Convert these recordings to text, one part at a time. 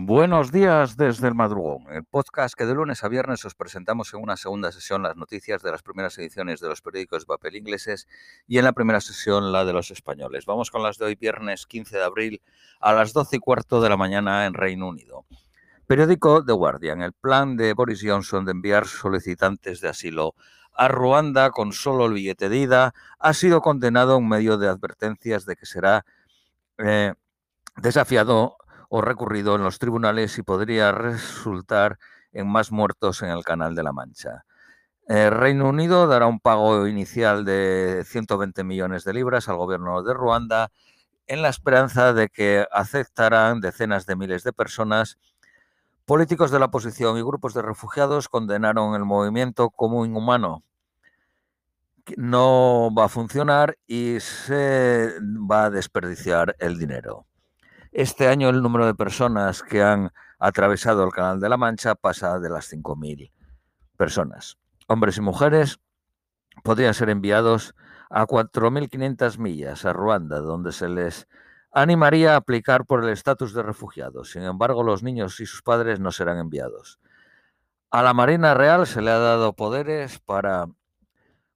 Buenos días desde el madrugón, el podcast que de lunes a viernes os presentamos en una segunda sesión las noticias de las primeras ediciones de los periódicos de papel ingleses y en la primera sesión la de los españoles. Vamos con las de hoy viernes 15 de abril a las 12 y cuarto de la mañana en Reino Unido. Periódico The Guardian, el plan de Boris Johnson de enviar solicitantes de asilo a Ruanda con solo el billete de ida ha sido condenado en medio de advertencias de que será eh, desafiado o recurrido en los tribunales y podría resultar en más muertos en el Canal de la Mancha. El Reino Unido dará un pago inicial de 120 millones de libras al gobierno de Ruanda en la esperanza de que aceptarán decenas de miles de personas. Políticos de la oposición y grupos de refugiados condenaron el movimiento como inhumano. No va a funcionar y se va a desperdiciar el dinero. Este año el número de personas que han atravesado el Canal de la Mancha pasa de las 5.000 personas. Hombres y mujeres podrían ser enviados a 4.500 millas a Ruanda, donde se les animaría a aplicar por el estatus de refugiados. Sin embargo, los niños y sus padres no serán enviados. A la Marina Real se le ha dado poderes para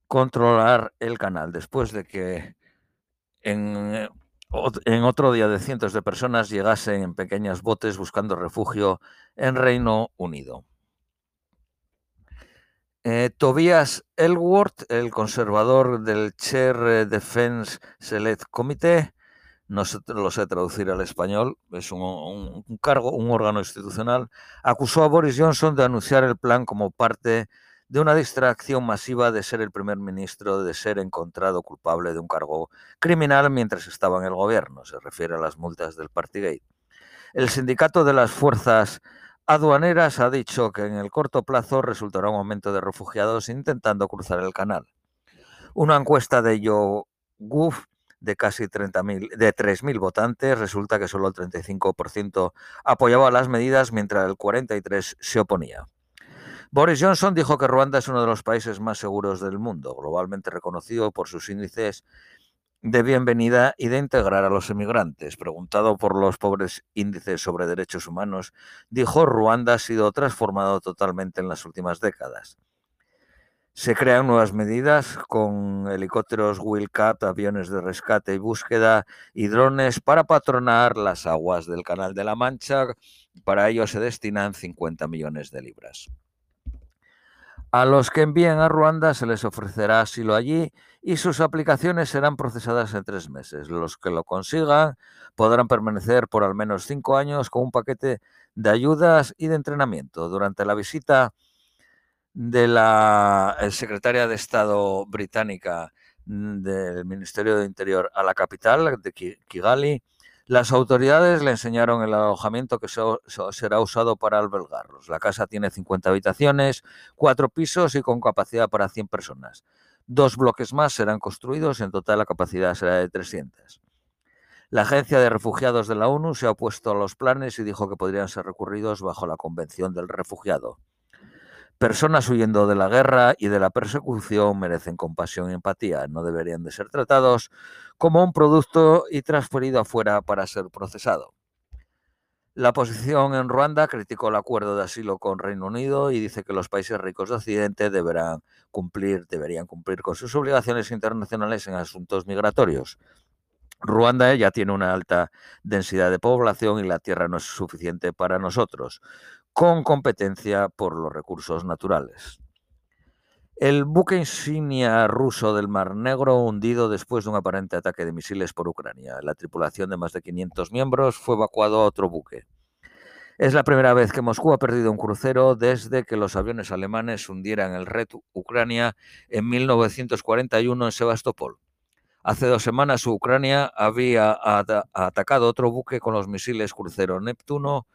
controlar el canal, después de que en en otro día de cientos de personas llegasen en pequeños botes buscando refugio en Reino Unido. Eh, Tobias Elworth, el conservador del Chair Defense Select Committee, no lo sé traducir al español, es un, cargo, un órgano institucional, acusó a Boris Johnson de anunciar el plan como parte una distracción masiva de ser el primer ministro, de ser encontrado culpable de un cargo criminal mientras estaba en el gobierno. Se refiere a las multas del Partygate. El sindicato de las fuerzas aduaneras ha dicho que en el corto plazo resultará un aumento de refugiados intentando cruzar el canal. Una encuesta de YouGov de casi 30.000 de 3.000 votantes resulta que solo el 35% apoyaba las medidas mientras el 43 se oponía. Boris Johnson dijo que Ruanda es uno de los países más seguros del mundo, globalmente reconocido por sus índices de bienvenida y de integrar a los emigrantes. Preguntado por los pobres índices sobre derechos humanos, dijo Ruanda ha sido transformado totalmente en las últimas décadas. Se crean nuevas medidas con helicópteros Wildcat, aviones de rescate y búsqueda y drones para patronar las aguas del Canal de la Mancha. Para ello se destinan 50 millones de libras. A los que envíen a Ruanda se les ofrecerá asilo allí y sus aplicaciones serán procesadas en tres meses. Los que lo consigan podrán permanecer por al menos cinco años con un paquete de ayudas y de entrenamiento. Durante la visita de la secretaria de Estado británica mm, del Ministerio de Interior a la capital de Kigali, las autoridades le enseñaron el alojamiento que será usado para albergarlos. La casa tiene 50 habitaciones, cuatro pisos y con capacidad para 100 personas. Dos bloques más serán construidos, en total la capacidad será de 300. La Agencia de Refugiados de la ONU se ha opuesto a los planes y dijo que podrían ser recurridos bajo la Convención del Refugiado. Personas huyendo de la guerra y de la persecución merecen compasión y empatía. No deberían de ser tratados como un producto y transferido afuera para ser procesado. La oposición en Ruanda criticó el acuerdo de asilo con Reino Unido y dice que los países ricos de Occidente deberán cumplir, deberían cumplir con sus obligaciones internacionales en asuntos migratorios. Ruanda ya tiene una alta densidad de población y la tierra no es suficiente para nosotros con competencia por los recursos naturales. El buque insignia ruso del Mar Negro hundido después de un aparente ataque de misiles por Ucrania. La tripulación de más de 500 miembros fue evacuado a otro buque. Es la primera vez que Moscú ha perdido un crucero desde que los aviones alemanes hundieran el Red Ucrania en 1941 en Sebastopol. Hace dos semanas Ucrania había atacado otro buque con los misiles crucero Neptuno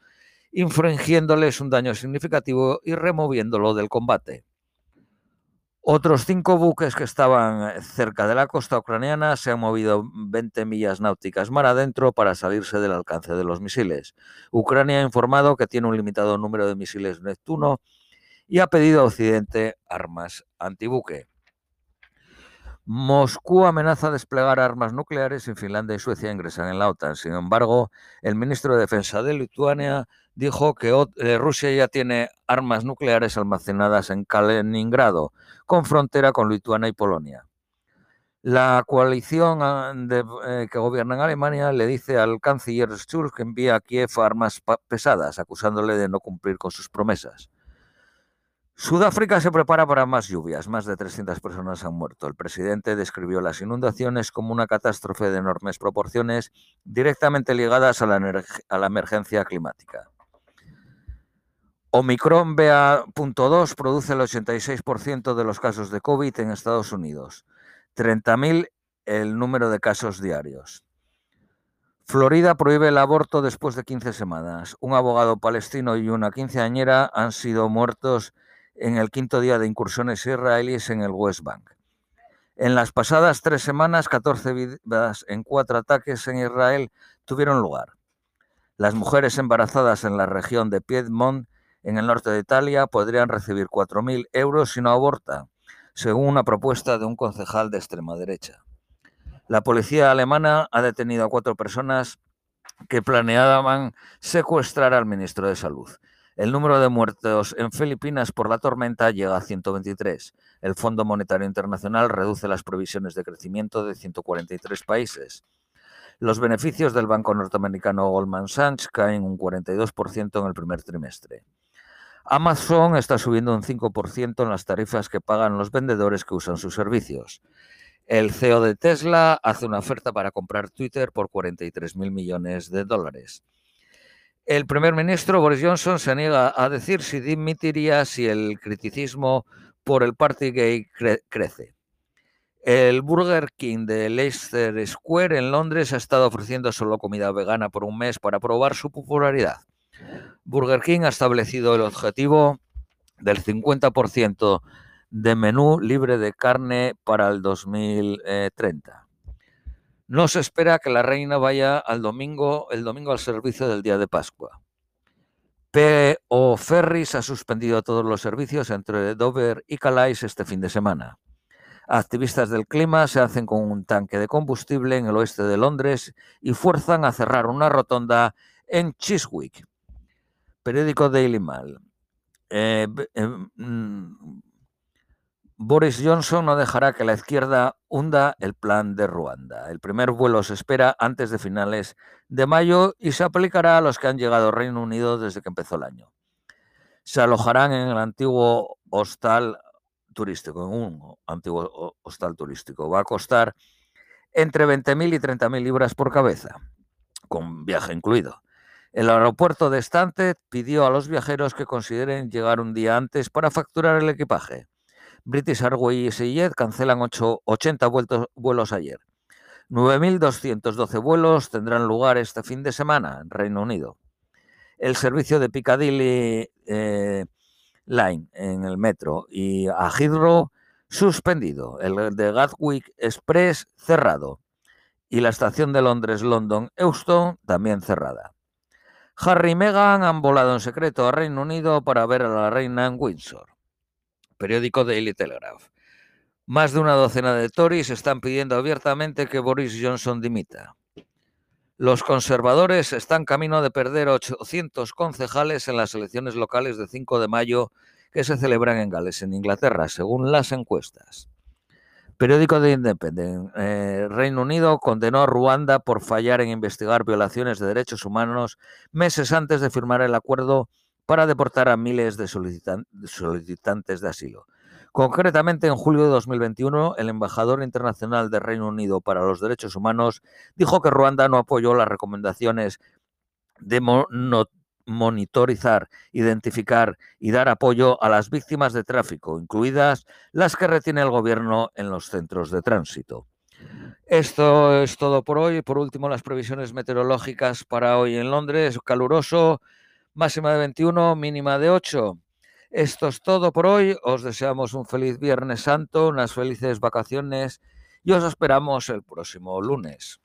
infringiéndoles un daño significativo y removiéndolo del combate. Otros cinco buques que estaban cerca de la costa ucraniana se han movido 20 millas náuticas mar adentro para salirse del alcance de los misiles. Ucrania ha informado que tiene un limitado número de misiles Neptuno y ha pedido a Occidente armas antibuque. Moscú amenaza desplegar armas nucleares y Finlandia y Suecia ingresan en la OTAN. Sin embargo, el ministro de Defensa de Lituania dijo que eh, Rusia ya tiene armas nucleares almacenadas en Kaliningrado, con frontera con Lituania y Polonia. La coalición ah, eh, que gobierna en Alemania le dice al canciller Schulz que envía a Kiev armas pesadas, acusándole de no cumplir con sus promesas. Sudáfrica se prepara para más lluvias. Más de 300 personas han muerto. El presidente describió las inundaciones como una catástrofe de enormes proporciones directamente ligadas a la, emergencia climática. Omicron BA.2 produce el 86% de los casos de COVID en Estados Unidos. 30.000 el número de casos diarios. Florida prohíbe el aborto después de 15 semanas. Un abogado palestino y una quinceañera han sido muertos en el quinto día de incursiones israelíes en el West Bank. En las pasadas tres semanas, 14 vidas en cuatro ataques en Israel tuvieron lugar. Las mujeres embarazadas en la región de Piedmont, en el norte de Italia, podrían recibir 4.000 euros si no abortan, según una propuesta de un concejal de extrema derecha. La policía alemana ha detenido a cuatro personas que planeaban secuestrar al ministro de Salud. El número de muertos en Filipinas por la tormenta llega a 123. El Fondo Monetario Internacional reduce las previsiones de crecimiento de 143 países. Los beneficios del banco norteamericano Goldman Sachs caen un 42% en el primer trimestre. Amazon está subiendo un 5% en las tarifas que pagan los vendedores que usan sus servicios. El CEO de Tesla hace una oferta para comprar Twitter por 43 mil millones de dólares. El primer ministro Boris Johnson se niega a decir si dimitiría si el criticismo por el party gay crece. El Burger King de Leicester Square en Londres ha estado ofreciendo solo comida vegana por un mes para probar su popularidad. Burger King ha establecido el objetivo del 50% de menú libre de carne para el 2030. No se espera que la reina vaya al domingo, el domingo al servicio del día de Pascua. P.O. Ferris ha suspendido todos los servicios entre Dover y Calais este fin de semana. Activistas del clima se hacen con un tanque de combustible en el oeste de Londres y fuerzan a cerrar una rotonda en Chiswick. Periódico Daily Mail. Eh, eh, mm, Boris Johnson no dejará que la izquierda hunda el plan de Ruanda. El primer vuelo se espera antes de finales de mayo y se aplicará a los que han llegado al Reino Unido desde que empezó el año. Se alojarán en el antiguo hostal turístico, en un antiguo hostal turístico. Va a costar entre 20.000 y 30.000 libras por cabeza, con viaje incluido. El aeropuerto de Stansted pidió a los viajeros que consideren llegar un día antes para facturar el equipaje. British Airways y Jet cancelan 80 vuelos ayer. 9.212 vuelos tendrán lugar este fin de semana en Reino Unido. El servicio de Piccadilly eh, Line en el metro y a Heathrow suspendido. El de Gatwick Express cerrado. Y la estación de Londres London Euston también cerrada. Harry y Meghan han volado en secreto a Reino Unido para ver a la reina en Windsor periódico Daily Telegraph. Más de una docena de Tories están pidiendo abiertamente que Boris Johnson dimita. Los conservadores están camino de perder 800 concejales en las elecciones locales de 5 de mayo que se celebran en Gales, en Inglaterra, según las encuestas. Periódico de Independent. Eh, Reino Unido condenó a Ruanda por fallar en investigar violaciones de derechos humanos meses antes de firmar el acuerdo para deportar a miles de solicitantes de asilo. Concretamente, en julio de 2021, el embajador internacional del Reino Unido para los Derechos Humanos dijo que Ruanda no apoyó las recomendaciones de monitorizar, identificar y dar apoyo a las víctimas de tráfico, incluidas las que retiene el gobierno en los centros de tránsito. Esto es todo por hoy. Por último, las previsiones meteorológicas para hoy en Londres. Caluroso, máxima de 21, mínima de 8. Esto es todo por hoy. Os deseamos un feliz Viernes Santo, unas felices vacaciones y os esperamos el próximo lunes.